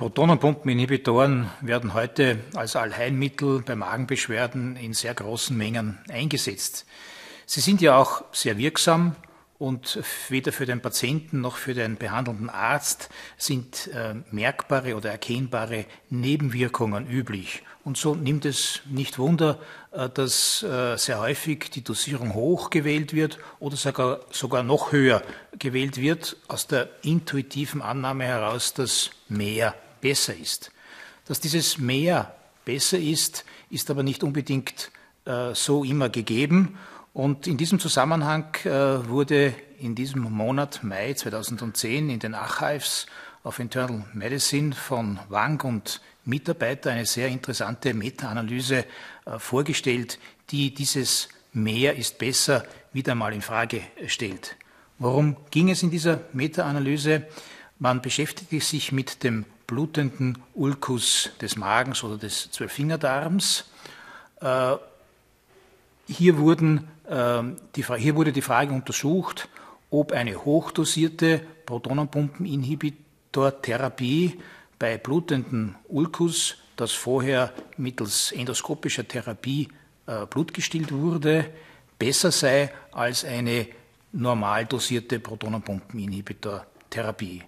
Protonenpumpeninhibitoren werden heute als Allheilmittel bei Magenbeschwerden in sehr großen Mengen eingesetzt. Sie sind ja auch sehr wirksam und weder für den Patienten noch für den behandelnden Arzt sind äh, merkbare oder erkennbare Nebenwirkungen üblich. Und so nimmt es nicht Wunder, äh, dass äh, sehr häufig die Dosierung hoch gewählt wird oder sogar, sogar noch höher gewählt wird, aus der intuitiven Annahme heraus, dass mehr besser ist. Dass dieses mehr besser ist, ist aber nicht unbedingt äh, so immer gegeben. Und in diesem Zusammenhang äh, wurde in diesem Monat Mai 2010 in den Archives of Internal Medicine von Wang und Mitarbeiter eine sehr interessante Meta-Analyse äh, vorgestellt, die dieses Mehr ist besser wieder mal in Frage stellt. Worum ging es in dieser Meta-Analyse? Man beschäftigte sich mit dem blutenden Ulkus des Magens oder des Zwölffingerdarms. Äh, hier, wurden, äh, die, hier wurde die Frage untersucht, ob eine hochdosierte Protonenpumpeninhibitortherapie bei blutenden Ulkus, das vorher mittels endoskopischer Therapie äh, Blut gestillt wurde, besser sei als eine normal dosierte Protonenpumpeninhibitortherapie.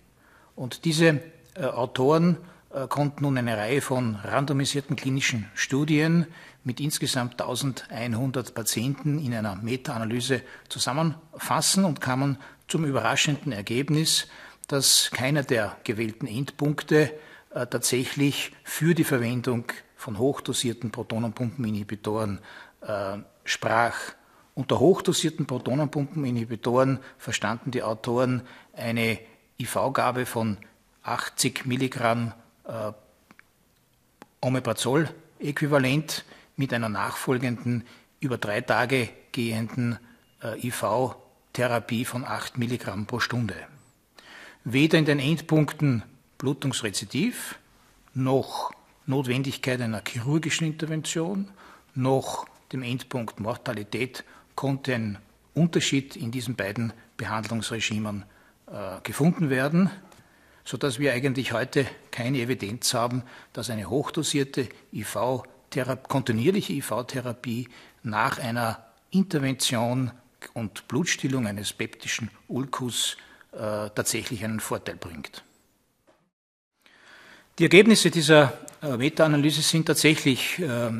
Und diese Autoren äh, konnten nun eine Reihe von randomisierten klinischen Studien mit insgesamt 1100 Patienten in einer Meta-Analyse zusammenfassen und kamen zum überraschenden Ergebnis, dass keiner der gewählten Endpunkte äh, tatsächlich für die Verwendung von hochdosierten Protonenpumpeninhibitoren äh, sprach. Unter hochdosierten Protonenpumpeninhibitoren verstanden die Autoren eine IV-Gabe von 80 Milligramm äh, Omeprazol-Äquivalent mit einer nachfolgenden, über drei Tage gehenden äh, IV-Therapie von 8 Milligramm pro Stunde. Weder in den Endpunkten Blutungsrezidiv noch Notwendigkeit einer chirurgischen Intervention noch dem Endpunkt Mortalität konnte ein Unterschied in diesen beiden Behandlungsregimen äh, gefunden werden sodass wir eigentlich heute keine Evidenz haben, dass eine hochdosierte IV kontinuierliche IV-Therapie nach einer Intervention und Blutstillung eines peptischen Ulkus äh, tatsächlich einen Vorteil bringt. Die Ergebnisse dieser äh, Meta-Analyse sind tatsächlich äh,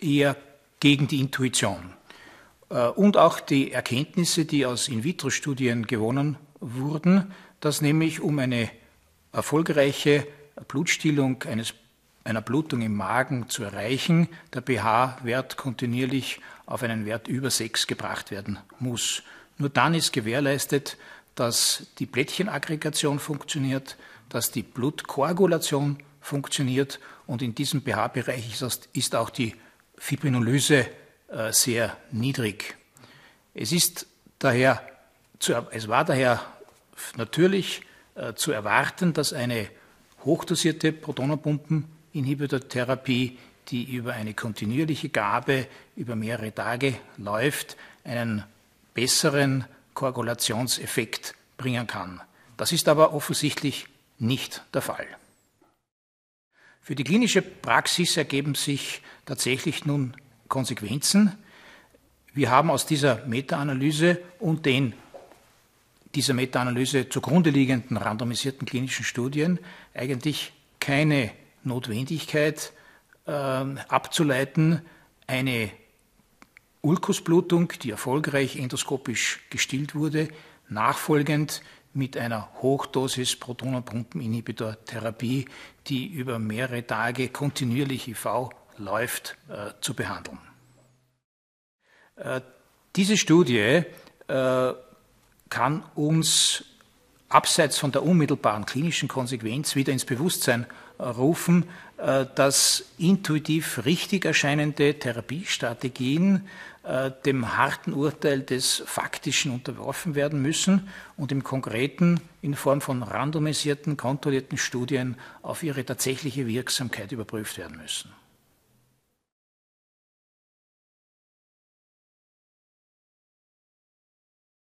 eher gegen die Intuition. Äh, und auch die Erkenntnisse, die aus In-vitro-Studien gewonnen wurden, dass nämlich um eine erfolgreiche Blutstillung eines, einer Blutung im Magen zu erreichen, der pH-Wert kontinuierlich auf einen Wert über 6 gebracht werden muss. Nur dann ist gewährleistet, dass die Plättchenaggregation funktioniert, dass die Blutkoagulation funktioniert und in diesem pH-Bereich ist auch die Fibrinolyse äh, sehr niedrig. Es ist daher, es war daher natürlich äh, zu erwarten, dass eine hochdosierte Protonenpumpeninhibitortherapie, die über eine kontinuierliche Gabe über mehrere Tage läuft, einen besseren Koagulationseffekt bringen kann. Das ist aber offensichtlich nicht der Fall. Für die klinische Praxis ergeben sich tatsächlich nun Konsequenzen. Wir haben aus dieser Meta-Analyse und den dieser Meta-Analyse zugrunde liegenden randomisierten klinischen Studien eigentlich keine Notwendigkeit äh, abzuleiten, eine Ulkusblutung, die erfolgreich endoskopisch gestillt wurde, nachfolgend mit einer Hochdosis Protonenpumpeninhibitor-Therapie, die über mehrere Tage kontinuierlich IV läuft, äh, zu behandeln. Äh, diese Studie äh, kann uns abseits von der unmittelbaren klinischen Konsequenz wieder ins Bewusstsein rufen, äh, dass intuitiv richtig erscheinende Therapiestrategien äh, dem harten Urteil des Faktischen unterworfen werden müssen und im Konkreten in Form von randomisierten, kontrollierten Studien auf ihre tatsächliche Wirksamkeit überprüft werden müssen.